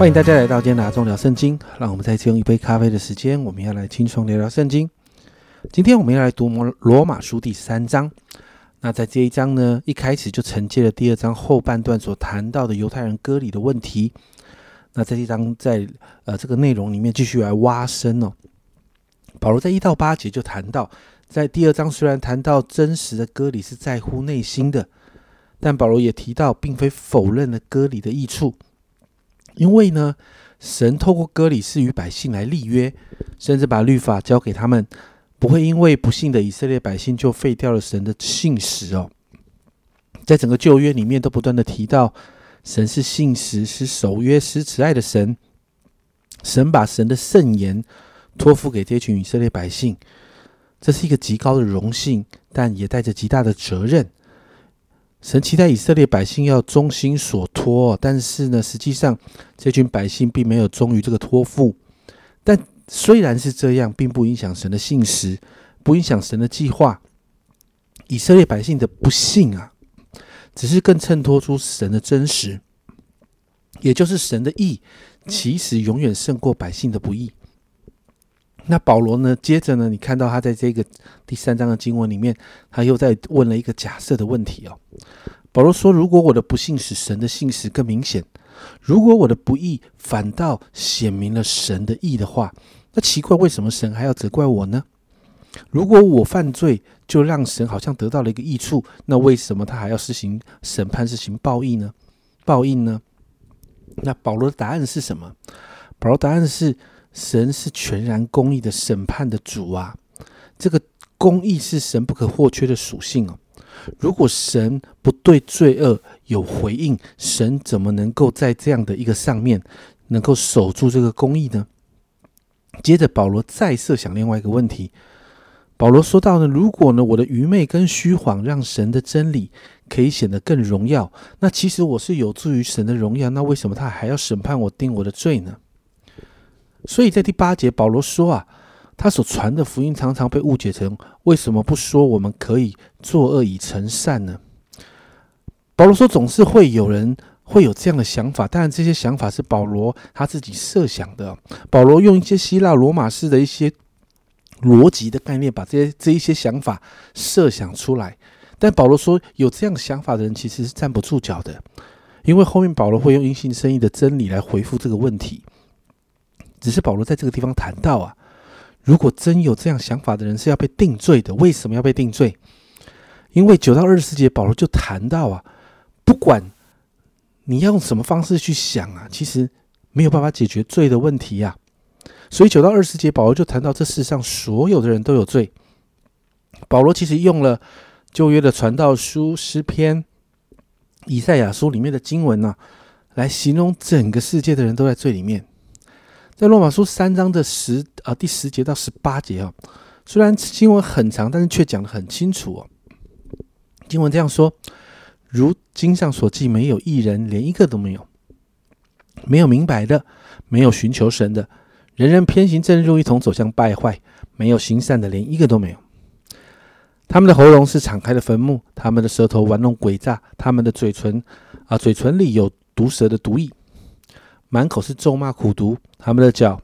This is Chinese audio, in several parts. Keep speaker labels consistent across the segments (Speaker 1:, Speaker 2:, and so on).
Speaker 1: 欢迎大家来到今天拿中聊圣经。让我们再次用一杯咖啡的时间，我们要来轻松聊聊圣经。今天我们要来读罗罗马书第三章。那在这一章呢，一开始就承接了第二章后半段所谈到的犹太人割礼的问题。那在这章在呃这个内容里面继续来挖深哦。保罗在一到八节就谈到，在第二章虽然谈到真实的割礼是在乎内心的，但保罗也提到，并非否认了割礼的益处。因为呢，神透过割礼是与百姓来立约，甚至把律法交给他们，不会因为不幸的以色列百姓就废掉了神的信实哦。在整个旧约里面，都不断的提到神是信实、是守约、是慈爱的神。神把神的圣言托付给这群以色列百姓，这是一个极高的荣幸，但也带着极大的责任。神期待以色列百姓要忠心所托，但是呢，实际上这群百姓并没有忠于这个托付。但虽然是这样，并不影响神的信实，不影响神的计划。以色列百姓的不幸啊，只是更衬托出神的真实，也就是神的义，其实永远胜过百姓的不义。那保罗呢？接着呢？你看到他在这个第三章的经文里面，他又在问了一个假设的问题哦。保罗说：“如果我的不幸使神的信实更明显，如果我的不义反倒显明了神的义的话，那奇怪，为什么神还要责怪我呢？如果我犯罪就让神好像得到了一个益处，那为什么他还要实行审判、实行报应呢？报应呢？那保罗的答案是什么？保罗答案是。”神是全然公义的审判的主啊，这个公义是神不可或缺的属性哦。如果神不对罪恶有回应，神怎么能够在这样的一个上面能够守住这个公义呢？接着保罗再设想另外一个问题，保罗说到呢，如果呢我的愚昧跟虚谎让神的真理可以显得更荣耀，那其实我是有助于神的荣耀，那为什么他还要审判我、定我的罪呢？所以在第八节，保罗说啊，他所传的福音常常被误解成为什么不说我们可以作恶以成善呢？保罗说，总是会有人会有这样的想法，当然这些想法是保罗他自己设想的。保罗用一些希腊罗马式的一些逻辑的概念，把这些这一些想法设想出来。但保罗说，有这样想法的人其实是站不住脚的，因为后面保罗会用因信生意的真理来回复这个问题。只是保罗在这个地方谈到啊，如果真有这样想法的人是要被定罪的。为什么要被定罪？因为九到二十节保罗就谈到啊，不管你要用什么方式去想啊，其实没有办法解决罪的问题呀。所以九到二十节保罗就谈到这世上所有的人都有罪。保罗其实用了旧约的传道书、诗篇、以赛亚书里面的经文呢，来形容整个世界的人都在罪里面。在罗马书三章的十啊第十节到十八节啊，虽然经文很长，但是却讲得很清楚哦。经文这样说：如经上所记，没有一人，连一个都没有；没有明白的，没有寻求神的，人人偏行正路，一同走向败坏；没有行善的，连一个都没有。他们的喉咙是敞开的坟墓，他们的舌头玩弄诡诈，他们的嘴唇啊，嘴唇里有毒蛇的毒液。满口是咒骂苦毒，他们的脚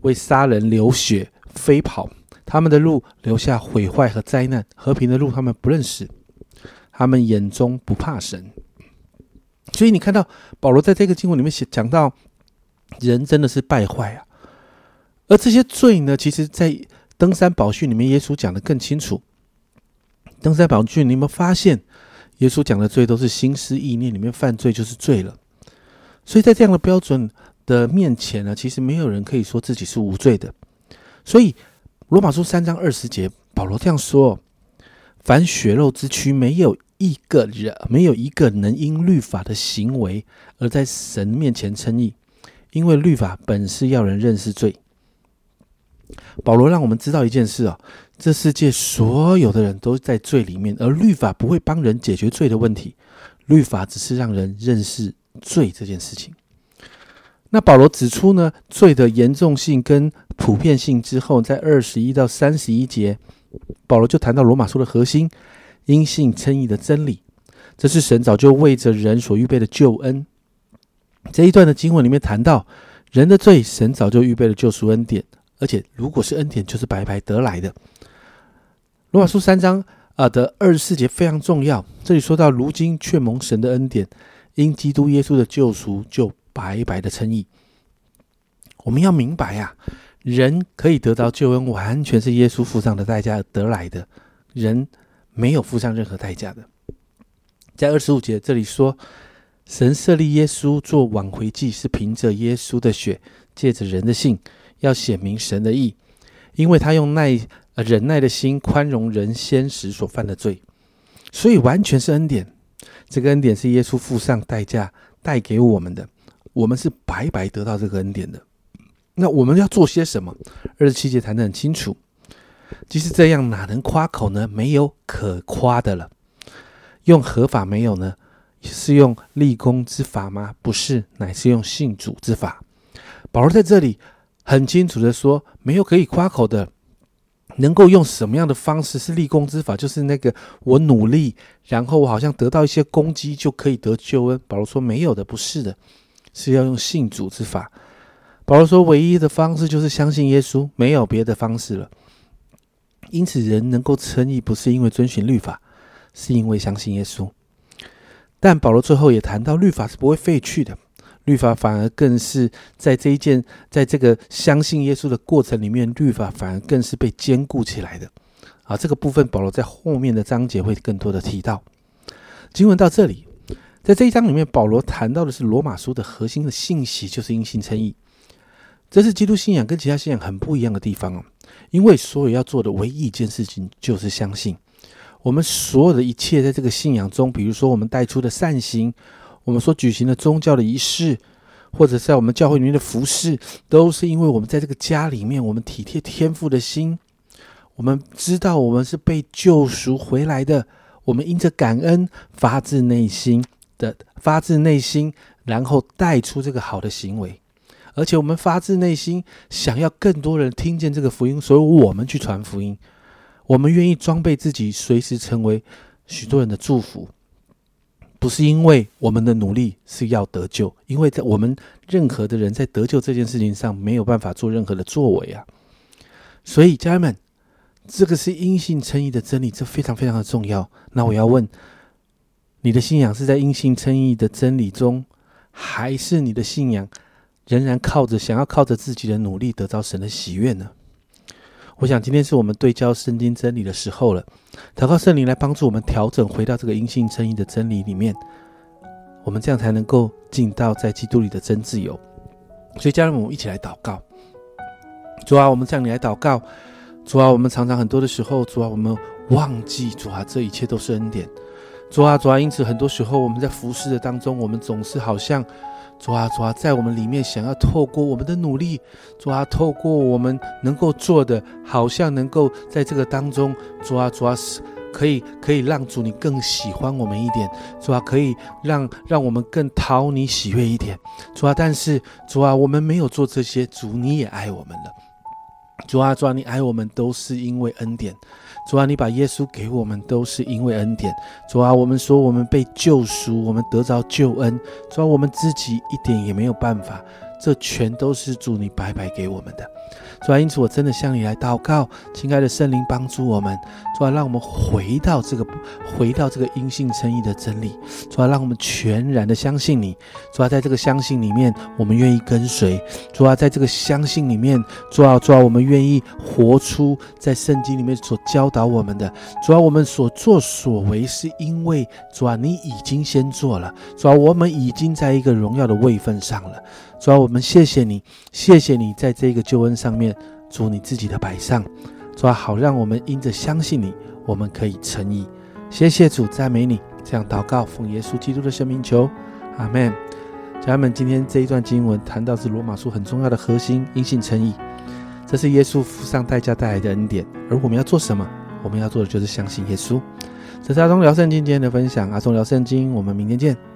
Speaker 1: 为杀人流血飞跑，他们的路留下毁坏和灾难。和平的路他们不认识，他们眼中不怕神。所以你看到保罗在这个经文里面写讲到，人真的是败坏啊。而这些罪呢，其实在登山宝训里面，耶稣讲的更清楚。登山宝训，你有没有发现，耶稣讲的罪都是心思意念里面犯罪就是罪了。所以在这样的标准的面前呢，其实没有人可以说自己是无罪的。所以罗马书三章二十节，保罗这样说：凡血肉之躯，没有一个人，没有一个能因律法的行为而在神面前称义，因为律法本是要人认识罪。保罗让我们知道一件事啊，这世界所有的人都在罪里面，而律法不会帮人解决罪的问题，律法只是让人认识。罪这件事情，那保罗指出呢，罪的严重性跟普遍性之后，在二十一到三十一节，保罗就谈到罗马书的核心——因信称义的真理。这是神早就为着人所预备的救恩。这一段的经文里面谈到，人的罪，神早就预备了救赎恩典，而且如果是恩典，就是白白得来的。罗马书三章啊的二十四节非常重要，这里说到，如今却蒙神的恩典，因基督耶稣的救赎，就白白的称义。我们要明白呀，人可以得到救恩，完全是耶稣付上的代价得来的，人没有付上任何代价的。在二十五节这里说。神设立耶稣做挽回祭，是凭着耶稣的血，借着人的信，要显明神的义，因为他用耐忍耐的心宽容人先时所犯的罪，所以完全是恩典。这个恩典是耶稣付上代价带给我们的，我们是白白得到这个恩典的。那我们要做些什么？二十七节谈得很清楚。即使这样，哪能夸口呢？没有可夸的了。用合法没有呢？是用立功之法吗？不是，乃是用信主之法。保罗在这里很清楚的说，没有可以夸口的，能够用什么样的方式是立功之法？就是那个我努力，然后我好像得到一些攻击就可以得救恩。保罗说没有的，不是的，是要用信主之法。保罗说，唯一的方式就是相信耶稣，没有别的方式了。因此，人能够称义，不是因为遵循律法，是因为相信耶稣。但保罗最后也谈到，律法是不会废去的，律法反而更是在这一件，在这个相信耶稣的过程里面，律法反而更是被坚固起来的。啊，这个部分保罗在后面的章节会更多的提到。经文到这里，在这一章里面，保罗谈到的是罗马书的核心的信息，就是因信称义。这是基督信仰跟其他信仰很不一样的地方哦，因为所有要做的唯一一件事情就是相信。我们所有的一切，在这个信仰中，比如说我们带出的善行，我们所举行的宗教的仪式，或者在我们教会里面的服饰，都是因为我们在这个家里面，我们体贴天父的心，我们知道我们是被救赎回来的，我们因着感恩，发自内心的发自内心，然后带出这个好的行为，而且我们发自内心想要更多人听见这个福音，所以我们去传福音。我们愿意装备自己，随时成为许多人的祝福，不是因为我们的努力是要得救，因为在我们任何的人在得救这件事情上没有办法做任何的作为啊。所以家人们，这个是因信称义的真理，这非常非常的重要。那我要问，你的信仰是在因信称义的真理中，还是你的信仰仍然靠着想要靠着自己的努力得到神的喜悦呢？我想今天是我们对焦圣经真理的时候了，祷告圣灵来帮助我们调整，回到这个因信称义的真理里面，我们这样才能够进到在基督里的真自由。所以，家人们，我们一起来祷告。主啊，我们向你来祷告。主啊，我们常常很多的时候，主啊，我们忘记主啊，这一切都是恩典。主啊，主啊，因此很多时候我们在服侍的当中，我们总是好像。主啊，主啊，在我们里面想要透过我们的努力，主啊，透过我们能够做的，好像能够在这个当中，主啊，主啊，是可以可以让主你更喜欢我们一点，主啊，可以让让我们更讨你喜悦一点，主啊，但是主啊，我们没有做这些，主你也爱我们了，主啊，主啊，你爱我们都是因为恩典。主啊，你把耶稣给我们，都是因为恩典。主啊，我们说我们被救赎，我们得着救恩。主啊，我们自己一点也没有办法，这全都是主你白白给我们的。主啊，因此我真的向你来祷告，亲爱的圣灵帮助我们。主啊，让我们回到这个，回到这个因信称义的真理。主啊，让我们全然的相信你。主啊，在这个相信里面，我们愿意跟随。主啊，在这个相信里面，主啊，主啊，我们愿意活出在圣经里面所教导我们的。主啊，我们所作所为，是因为主啊，你已经先做了。主啊，我们已经在一个荣耀的位分上了。主啊，我们谢谢你，谢谢你在这个救恩上面主你自己的摆上，主啊，好让我们因着相信你，我们可以诚意。谢谢主，赞美你。这样祷告，奉耶稣基督的生命求，阿门。家人们，今天这一段经文谈到是罗马书很重要的核心，因信诚意。这是耶稣付上代价带来的恩典，而我们要做什么？我们要做的就是相信耶稣。这是阿忠聊圣经今天的分享，阿忠聊圣经，我们明天见。